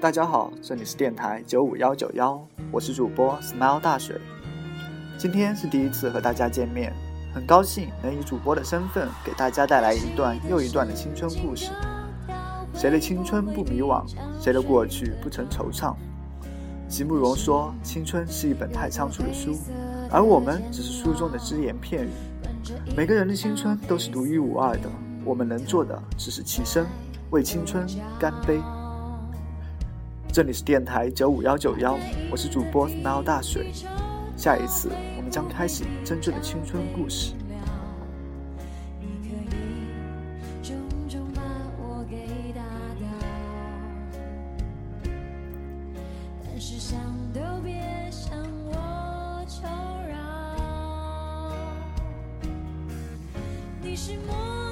大家好，这里是电台九五幺九幺，我是主播 Smile 大水。今天是第一次和大家见面，很高兴能以主播的身份给大家带来一段又一段的青春故事。谁的青春不迷惘？谁的过去不曾惆怅？席慕容说：“青春是一本太仓促的书，而我们只是书中的只言片语。每个人的青春都是独一无二的，我们能做的只是起身为青春干杯。”这里是电台九五幺九幺，我是主播 Now 大水。下一次我们将开启真正的青春故事。是想都别你是魔